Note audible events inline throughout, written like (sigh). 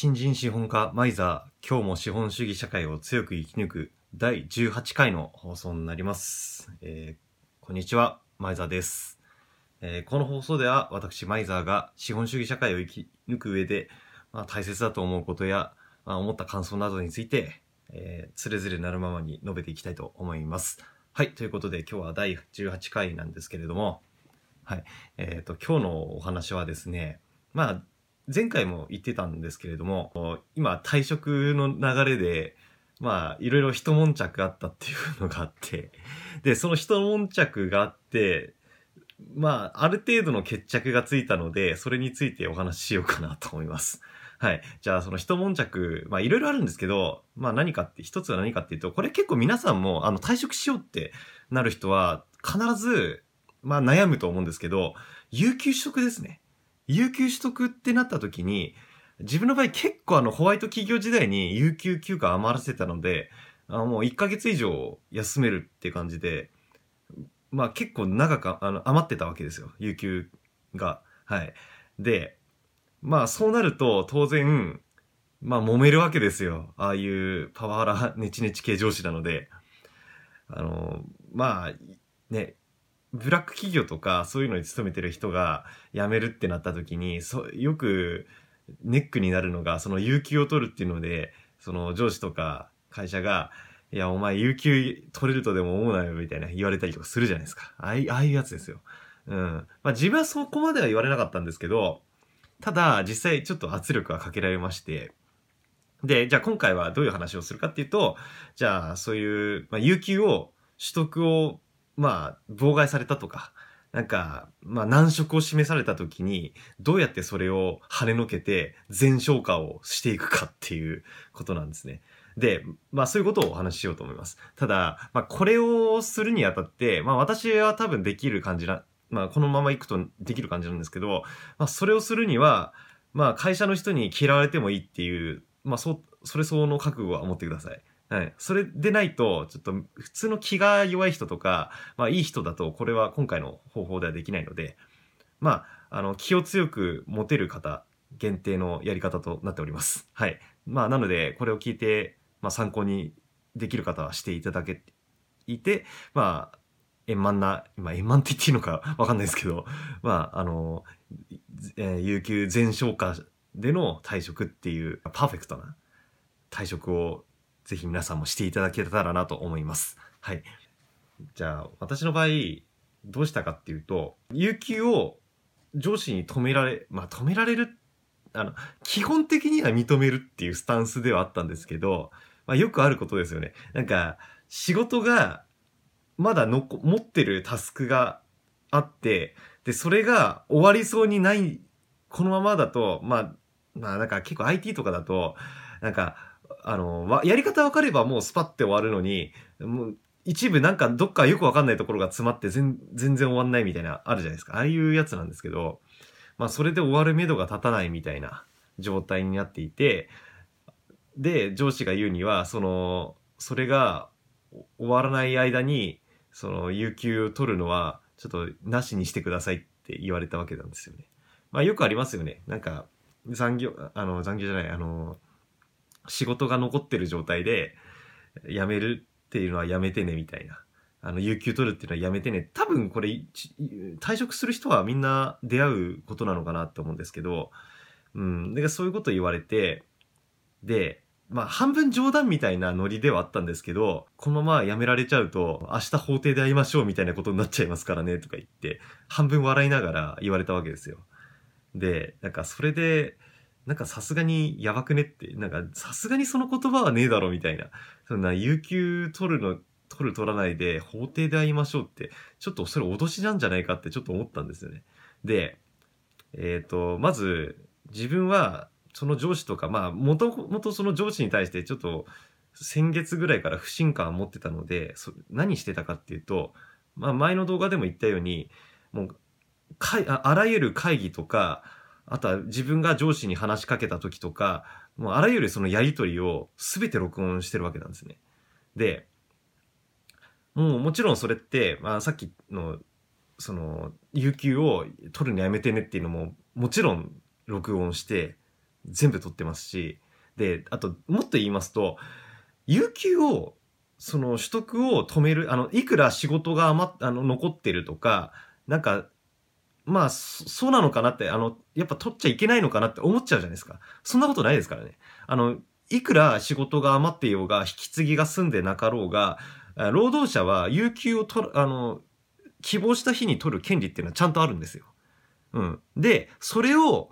新人資本家マイザー今日も資本主義社会を強く生き抜く第18回の放送になります、えーこんにちはマイザーです、えーこの放送では私マイザーが資本主義社会を生き抜く上で、まあ、大切だと思うことや、まあ、思った感想などについて、えー、つれづれなるままに述べていきたいと思います。はいということで今日は第18回なんですけれどもはいえっ、と今日のお話はですねまあ前回も言ってたんですけれども、今退職の流れで、まあ、いろいろ一悶着あったっていうのがあって、で、その一悶着があって、まあ、ある程度の決着がついたので、それについてお話ししようかなと思います。はい。じゃあ、その一悶着、まあ、いろいろあるんですけど、まあ、何かって、一つは何かっていうと、これ結構皆さんも、あの、退職しようってなる人は、必ず、まあ、悩むと思うんですけど、有給取得ですね。有給取得ってなった時に、自分の場合結構あのホワイト企業時代に有給休暇余らせたので、あもう1ヶ月以上休めるって感じで、まあ結構長くあの余ってたわけですよ、有給が。はい。で、まあそうなると当然、まあ揉めるわけですよ。ああいうパワハラネチネチ系上司なので。あの、まあ、ね、ブラック企業とかそういうのに勤めてる人が辞めるってなった時にそよくネックになるのがその有給を取るっていうのでその上司とか会社が「いやお前有給取れるとでも思うなよ」みたいな言われたりとかするじゃないですか。ああいああいうやつですよ。うん。まあ、自分はそこまでは言われなかったんですけどただ実際ちょっと圧力はかけられまして。でじゃあ今回はどういう話をするかっていうとじゃあそういう、まあ、有給を取得をまあ、妨害されたとか、なんか、まあ、難色を示された時に、どうやってそれを跳ねのけて、全消化をしていくかっていうことなんですね。で、まあ、そういうことをお話ししようと思います。ただ、まあ、これをするにあたって、まあ、私は多分できる感じな、まあ、このまま行くとできる感じなんですけど、まあ、それをするには、まあ、会社の人に嫌われてもいいっていう、まあ、そ、それ相応の覚悟は持ってください。はい。それでないと、ちょっと普通の気が弱い人とか、まあいい人だと、これは今回の方法ではできないので、まあ、あの、気を強く持てる方限定のやり方となっております。はい。まあなので、これを聞いて、まあ参考にできる方はしていただけていて、まあ、円満な、まあ円満って言っていいのか (laughs) わかんないですけど、まあ、あの、えー有給全消化での退職っていうパーフェクトな退職をぜひ皆さんもしていただけたらなと思います。はい。じゃあ、私の場合、どうしたかっていうと、有給を上司に止められ、まあ止められる、あの、基本的には認めるっていうスタンスではあったんですけど、まあよくあることですよね。なんか、仕事が、まだのこ持ってるタスクがあって、で、それが終わりそうにない、このままだと、まあ、まあなんか結構 IT とかだと、なんか、あの、わやり方分かればもうスパッて終わるのに、もう一部なんかどっかよく分かんないところが詰まって全然終わんないみたいなあるじゃないですか。ああいうやつなんですけど、まあそれで終わる目処が立たないみたいな状態になっていて、で、上司が言うには、その、それが終わらない間に、その、有給を取るのは、ちょっとなしにしてくださいって言われたわけなんですよね。まあよくありますよね。なんか、残業、あの、残業じゃない、あの、仕事が残ってる状態で、辞めるっていうのはやめてねみたいな。あの、有給取るっていうのはやめてね。多分これ、退職する人はみんな出会うことなのかなって思うんですけど、うん。で、そういうこと言われて、で、まあ、半分冗談みたいなノリではあったんですけど、このまま辞められちゃうと、明日法廷で会いましょうみたいなことになっちゃいますからね、とか言って、半分笑いながら言われたわけですよ。で、なんかそれで、なんかさすがにやばくねって、なんかさすがにその言葉はねえだろみたいな。そんな有給取るの、取る取らないで法廷で会いましょうって、ちょっとそれ脅しなんじゃないかってちょっと思ったんですよね。で、えっ、と、まず自分はその上司とか、まあ、もともとその上司に対してちょっと先月ぐらいから不信感を持ってたので、何してたかっていうと、まあ前の動画でも言ったように、もう、かいああらゆる会議とか、あとは自分が上司に話しかけた時とか、もうあらゆるそのやりとりを全て録音してるわけなんですね。で、もうもちろんそれって、まあさっきの、その、有給を取るのやめてねっていうのも、もちろん録音して、全部取ってますし、で、あと、もっと言いますと、有給を、その取得を止める、あの、いくら仕事が余っ、あの、残ってるとか、なんか、まあ、そうなのかなって、あの、やっぱ取っちゃいけないのかなって思っちゃうじゃないですか。そんなことないですからね。あの、いくら仕事が余っていようが、引き継ぎが済んでなかろうが、労働者は有給を取る、あの、希望した日に取る権利っていうのはちゃんとあるんですよ。うん。で、それを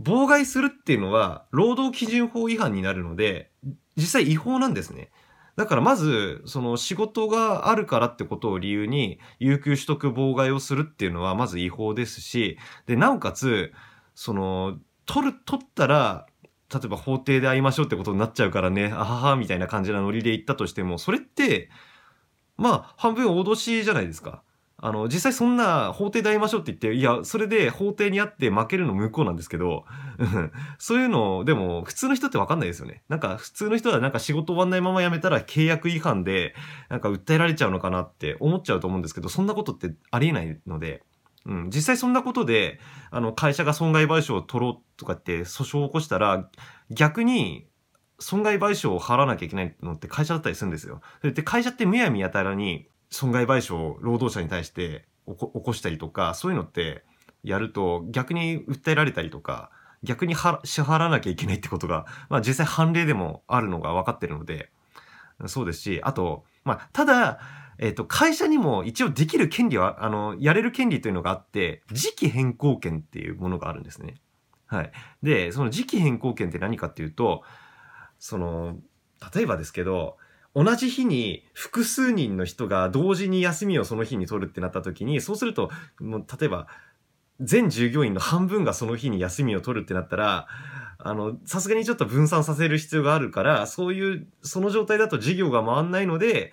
妨害するっていうのは、労働基準法違反になるので、実際違法なんですね。だからまず、その仕事があるからってことを理由に、有給取得妨害をするっていうのはまず違法ですし、で、なおかつ、その、取る、取ったら、例えば法廷で会いましょうってことになっちゃうからね、あはは、みたいな感じなノリで言ったとしても、それって、まあ、半分脅しじゃないですか。あの、実際そんな法廷で会いましょうって言って、いや、それで法廷に会って負けるの向こうなんですけど、(laughs) そういうの、でも、普通の人ってわかんないですよね。なんか、普通の人はなんか仕事終わんないまま辞めたら契約違反で、なんか訴えられちゃうのかなって思っちゃうと思うんですけど、そんなことってありえないので、うん、実際そんなことで、あの、会社が損害賠償を取ろうとかって訴訟を起こしたら、逆に、損害賠償を払わなきゃいけないのって会社だったりするんですよ。で、会社ってむやみやたらに、損害賠償を労働者に対して起こしたりとか、そういうのってやると逆に訴えられたりとか、逆に支払わなきゃいけないってことが、まあ実際判例でもあるのが分かってるので、そうですし、あと、まあ、ただ、え、ー、と、会社にも一応できる権利は、あの、やれる権利というのがあって、時期変更権っていうものがあるんですね。はい。で、その時期変更権って何かっていうと、その、例えばですけど、同じ日に複数人の人が同時に休みをその日に取るってなった時に、そうすると、もう例えば、全従業員の半分がその日に休みを取るってなったら、あの、さすがにちょっと分散させる必要があるから、そういう、その状態だと事業が回んないので、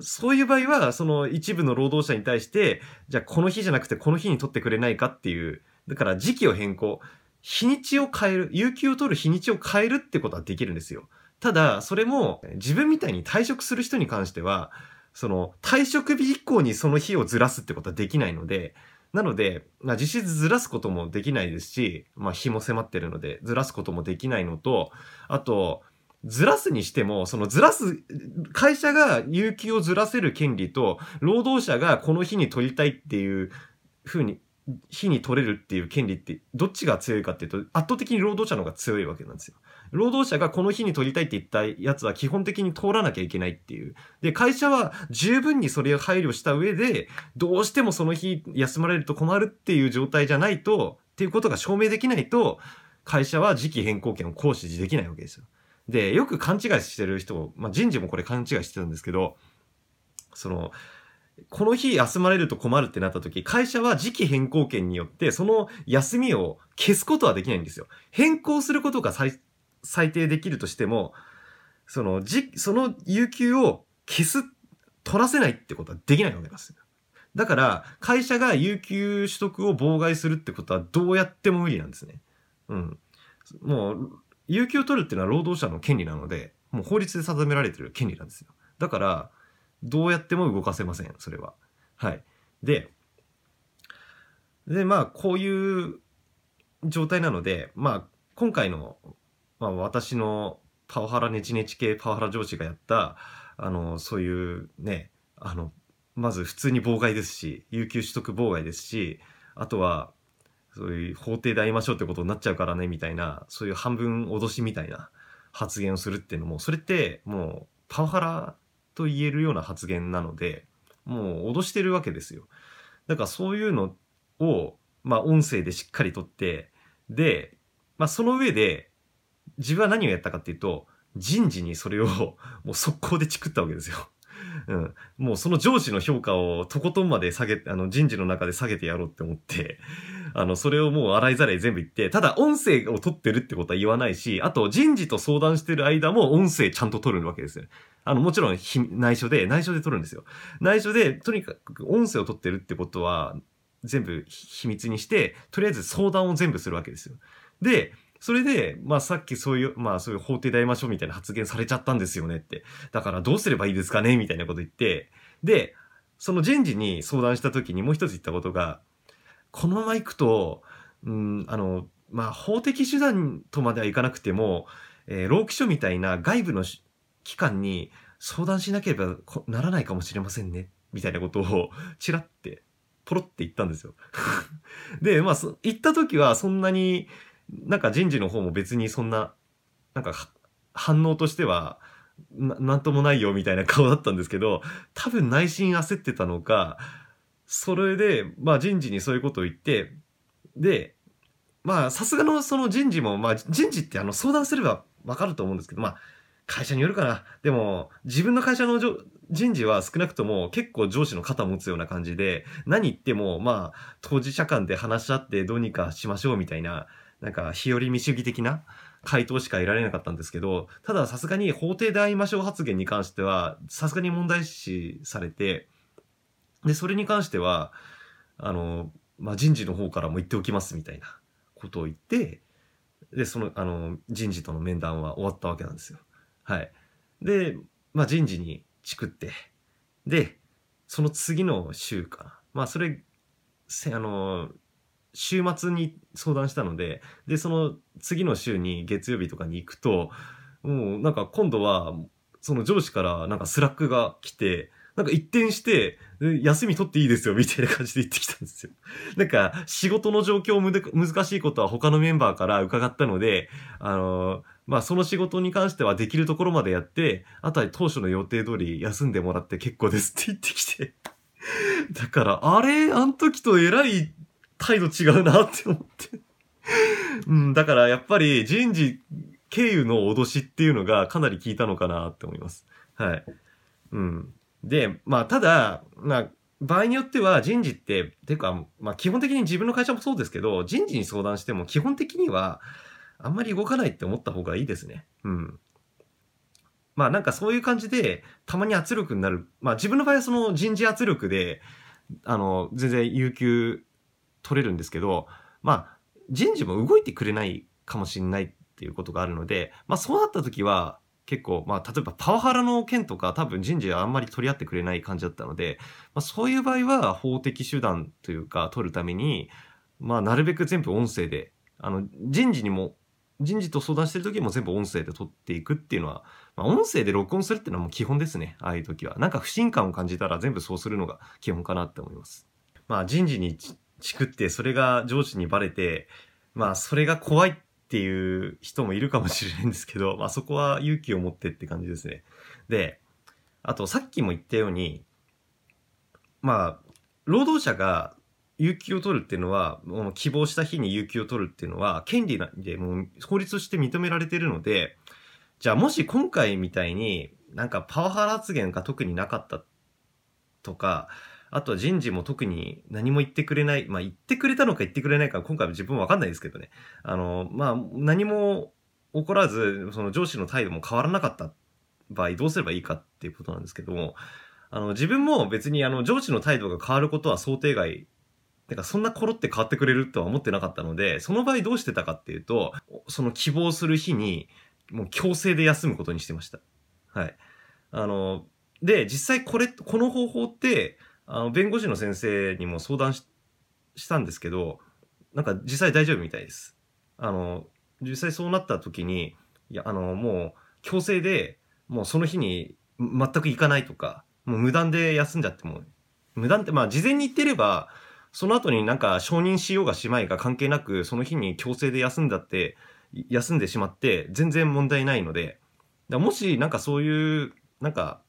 そういう場合は、その一部の労働者に対して、じゃあこの日じゃなくてこの日に取ってくれないかっていう、だから時期を変更、日にちを変える、有給を取る日にちを変えるってことはできるんですよ。ただ、それも自分みたいに退職する人に関しては、その退職日以降にその日をずらすってことはできないので、なので、まあ、実質ずらすこともできないですし、まあ、日も迫ってるので、ずらすこともできないのと、あと、ずらすにしても、そのずらす、会社が有給をずらせる権利と、労働者がこの日に取りたいっていうふうに、日に取れるっていう権利って、どっちが強いかっていうと、圧倒的に労働者の方が強いわけなんですよ。労働者がこの日に取りたいって言ったやつは基本的に通らなきゃいけないっていう。で、会社は十分にそれを配慮した上で、どうしてもその日休まれると困るっていう状態じゃないと、っていうことが証明できないと、会社は時期変更権を行使できないわけですよ。で、よく勘違いしてる人、まあ、人事もこれ勘違いしてたんですけど、その、この日休まれると困るってなった時、会社は時期変更権によって、その休みを消すことはできないんですよ。変更することが最最低できるとしても、その、じ、その有給を消す、取らせないってことはできないわけです。だから、会社が有給取得を妨害するってことはどうやっても無理なんですね。うん。もう、有給を取るっていうのは労働者の権利なので、もう法律で定められてる権利なんですよ。だから、どうやっても動かせません、それは。はい。で、で、まあ、こういう状態なので、まあ、今回のまあ、私のパワハラネチネチ系パワハラ上司がやった、あの、そういうね、あの、まず普通に妨害ですし、有給取得妨害ですし、あとは、そういう法廷で会いましょうってことになっちゃうからね、みたいな、そういう半分脅しみたいな発言をするっていうのも、それってもうパワハラと言えるような発言なので、もう脅してるわけですよ。だからそういうのを、まあ音声でしっかりとって、で、まあその上で、自分は何をやったかっていうと、人事にそれを (laughs) もう速攻でチクったわけですよ。(laughs) うん。もうその上司の評価をとことんまで下げ、あの人事の中で下げてやろうって思って、あの、それをもう洗いざらい全部言って、ただ音声を取ってるってことは言わないし、あと人事と相談してる間も音声ちゃんと取るわけですよ。あの、もちろん内緒で、内緒で取るんですよ。内緒で、とにかく音声を取ってるってことは、全部秘密にして、とりあえず相談を全部するわけですよ。で、それで、まあさっきそういう、まあそういう法廷で会いましょうみたいな発言されちゃったんですよねって。だからどうすればいいですかね？みたいなこと言って、で、その人事に相談した時にもう一つ言ったことが、このまま行くと、うん、あの、まあ、法的手段とまではいかなくても、えー、労基署みたいな外部の機関に相談しなければならないかもしれませんね、みたいなことを、ちらって、ポロって言ったんですよ。(laughs) で、まあ、行った時はそんなに、なんか人事の方も別にそんな、なんか反応としては、なんともないよみたいな顔だったんですけど、多分内心焦ってたのか、それで、まあ人事にそういうことを言って、で、まあさすがのその人事も、まあ人事ってあの相談すればわかると思うんですけど、まあ会社によるかな。でも、自分の会社の人事は少なくとも結構上司の肩持つような感じで、何言っても、まあ、当事者間で話し合ってどうにかしましょうみたいな、なんか、日和見主義的な回答しか得られなかったんですけど、たださすがに法廷で会いましょう発言に関しては、さすがに問題視されて、で、それに関しては、あの、まあ、人事の方からも言っておきますみたいなことを言って、で、その、あの、人事との面談は終わったわけなんですよ。はい。で、まあ、人事にチクって、で、その次の週かな。まあ、それ、せ、あの、週末に相談したので、で、その次の週に月曜日とかに行くと、もうなんか今度は、その上司からなんか Slack が来て、なんか一転して、休み取っていいですよ、みたいな感じで言ってきたんですよ。(laughs) なんか、仕事の状況難しいことは他のメンバーから伺ったので、あのー、まあ、その仕事に関してはできるところまでやって、あとは当初の予定通り休んでもらって結構ですって言ってきて。(laughs) だから、あれ？あの時と偉い態度違うなって思ってうん、だからやっぱり人事経由の脅しっていうのがかなり効いたのかなって思います。はい。うん。で、まあ、ただ、まあ、場合によっては人事って、ていうか、まあ、基本的に自分の会社もそうですけど、人事に相談しても基本的には、あんまり動かないって思った方がいいですね。うん。まあなんかそういう感じで、たまに圧力になる。まあ自分の場合はその人事圧力で、あの、全然有給取れるんですけど、まあ人事も動いてくれないかもしれないっていうことがあるので、まあそうなった時は、結構、まあ、例えばパワハラの件とか多分人事はあんまり取り合ってくれない感じだったので、まあ、そういう場合は法的手段というか取るために、まあ、なるべく全部音声で、あの、人事にも、人事と相談してる時も全部音声で取っていくっていうのは、まあ、音声で録音するっていうのはもう基本ですね。ああいう時は。なんか不信感を感じたら全部そうするのが基本かなって思います。まあ、人事にチクって、それが上司にバレて、まあ、それが怖いっていう人もいるかもしれないんですけど、まあそこは勇気を持ってって感じですね。で、あとさっきも言ったように、まあ、労働者が有給を取るっていうのは、もう希望した日に有給を取るっていうのは、権利なんで、もう法律として認められてるので、じゃあもし今回みたいになんかパワハラ発言が特になかったとか、あとは人事も特に何も言ってくれない。まあ言ってくれたのか言ってくれないか今回は自分わかんないですけどね。あの、まあ何も起こらず、その上司の態度も変わらなかった場合どうすればいいかっていうことなんですけども、あの自分も別にあの上司の態度が変わることは想定外てか、そんなコロって変わってくれるとは思ってなかったので、その場合どうしてたかっていうと、その希望する日に、もう強制で休むことにしてました。はい。あの、で、実際これ、この方法って、あの、弁護士の先生にも相談したんですけど、なんか実際大丈夫みたいです。あの、実際そうなった時に、いや、あの、もう強制で、もうその日に全く行かないとか、もう無断で休んじゃっても、無断って、まあ事前に言ってれば、その後になんか承認しようがしまいが関係なく、その日に強制で休んだって、休んでしまって全然問題ないので、もしなんかそういう、なんか、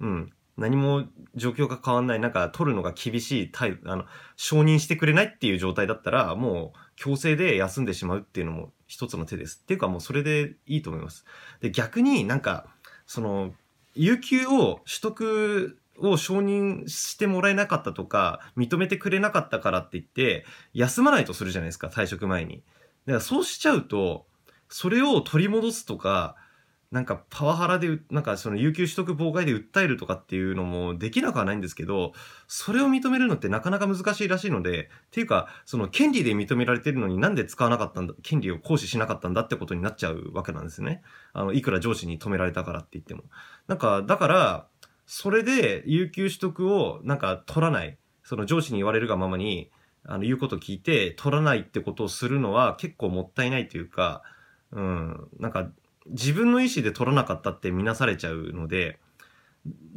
うん、何も状況が変わんない、なんか取るのが厳しい態度、あの、承認してくれないっていう状態だったら、もう強制で休んでしまうっていうのも一つの手です。っていうかもうそれでいいと思います。で、逆になんか、その、有給を取得を承認してもらえなかったとか、認めてくれなかったからって言って、休まないとするじゃないですか、退職前に。だからそうしちゃうと、それを取り戻すとか、なんかパワハラで、なんかその有給取得妨害で訴えるとかっていうのもできなくはないんですけど、それを認めるのってなかなか難しいらしいので、っていうか、その権利で認められてるのになんで使わなかったんだ、権利を行使しなかったんだってことになっちゃうわけなんですね。あの、いくら上司に止められたからって言っても。なんか、だから、それで有給取得をなんか取らない、その上司に言われるがままに、あの、言うこと聞いて取らないってことをするのは結構もったいないというか、うん、なんか自分の意思で取らなかったって見なされちゃうので、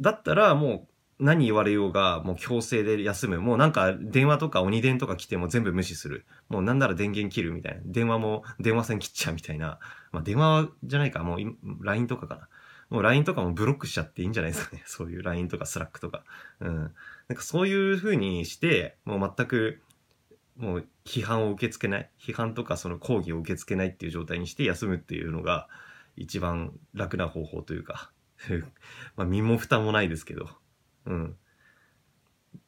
だったらもう何言われようがもう強制で休む。もうなんか電話とか鬼電とか来ても全部無視する。もうなんなら電源切るみたいな。電話も電話線切っちゃうみたいな。まあ電話じゃないか。もう LINE とかかな。もう LINE とかもブロックしちゃっていいんじゃないですかね。(laughs) そういう LINE とか Slack とか。うん。なんかそういう風にして、もう全くもう批判を受け付けない。批判とかその抗議を受け付けないっていう状態にして休むっていうのが一番楽な方法というか (laughs) ま身も蓋もないですけど。うん。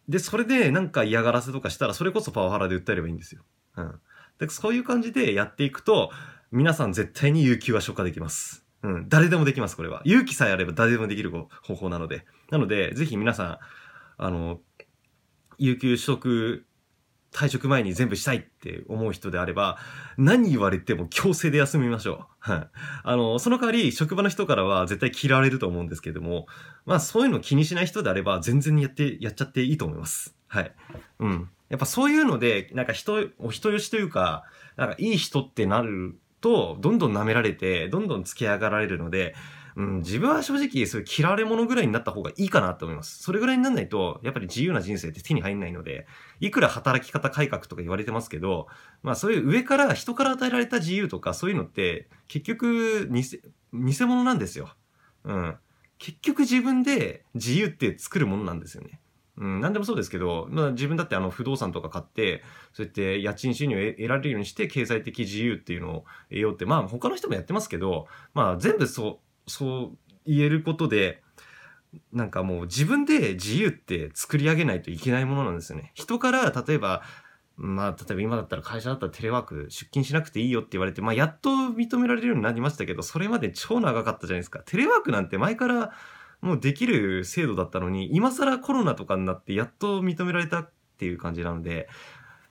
で、それでなんか嫌がらせとかしたらそれこそパワハラで訴えればいいんですよ。うん。で、そういう感じでやっていくと、皆さん絶対に有給は消化できます。うん。誰でもできます、これは。勇気さえあれば誰でもできる方法なので。なので、ぜひ皆さん、あの、有給取得退職前に全部したいって思う人であれば、何言われても強制で休みましょう。はい。あの、その代わり、職場の人からは絶対嫌われると思うんですけども、まあそういうの気にしない人であれば、全然やって、やっちゃっていいと思います。はい。うん。やっぱそういうので、なんか人、お人よしというか、なんかいい人ってなると、どんどん舐められて、どんどん付け上がられるので、うん、自分は正直、そういう嫌われ者ぐらいになった方がいいかなと思います。それぐらいにならないと、やっぱり自由な人生って手に入んないので、いくら働き方改革とか言われてますけど、まあそういう上から人から与えられた自由とかそういうのって、結局偽、偽物なんですよ。うん。結局自分で自由って作るものなんですよね。うん、何でもそうですけど、まあ、自分だってあの不動産とか買って、そうやって家賃収入を得られるようにして経済的自由っていうのを得ようって、まあ他の人もやってますけど、まあ全部そう、そう言えることで、なんかもう自分で自由って作り上げないといけないものなんですよね。人から例えば、まあ、例えば今だったら会社だったらテレワーク出勤しなくていいよって言われて、まあ、やっと認められるようになりましたけど、それまで超長かったじゃないですか。テレワークなんて前からもうできる制度だったのに、今更コロナとかになってやっと認められたっていう感じなので、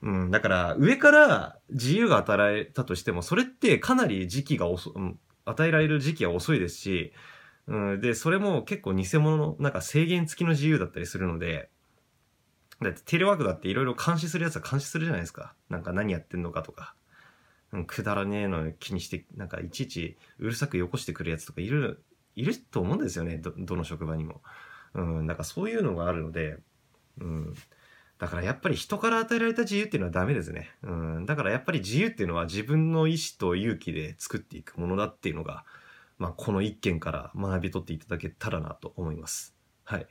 うん、だから上から自由が与えたとしても、それってかなり時期が遅、与えられる時期は遅いですし、うん、で、それも結構偽物の、なんか制限付きの自由だったりするので、だってテレワークだっていろいろ監視するやつは監視するじゃないですか。なんか何やってんのかとか。うん、くだらねえの気にして、なんかいちいちうるさくよこしてくるやつとかいる、いると思うんですよね。ど、どの職場にも。うん、なんかそういうのがあるので、うん。だからやっぱり人から与えられた自由っていうのはダメですね。うん。だからやっぱり自由っていうのは自分の意思と勇気で作っていくものだっていうのが、まあ、この一件から学び取っていただけたらなと思います。はい。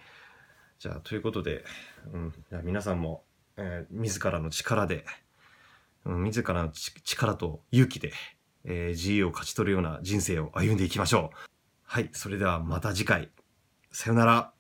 じゃあ、ということで、うん、じゃ皆さんも、えー、自らの力で、うん、自らの力と勇気で、えー、自由を勝ち取るような人生を歩んでいきましょう。はい。それではまた次回。さよなら。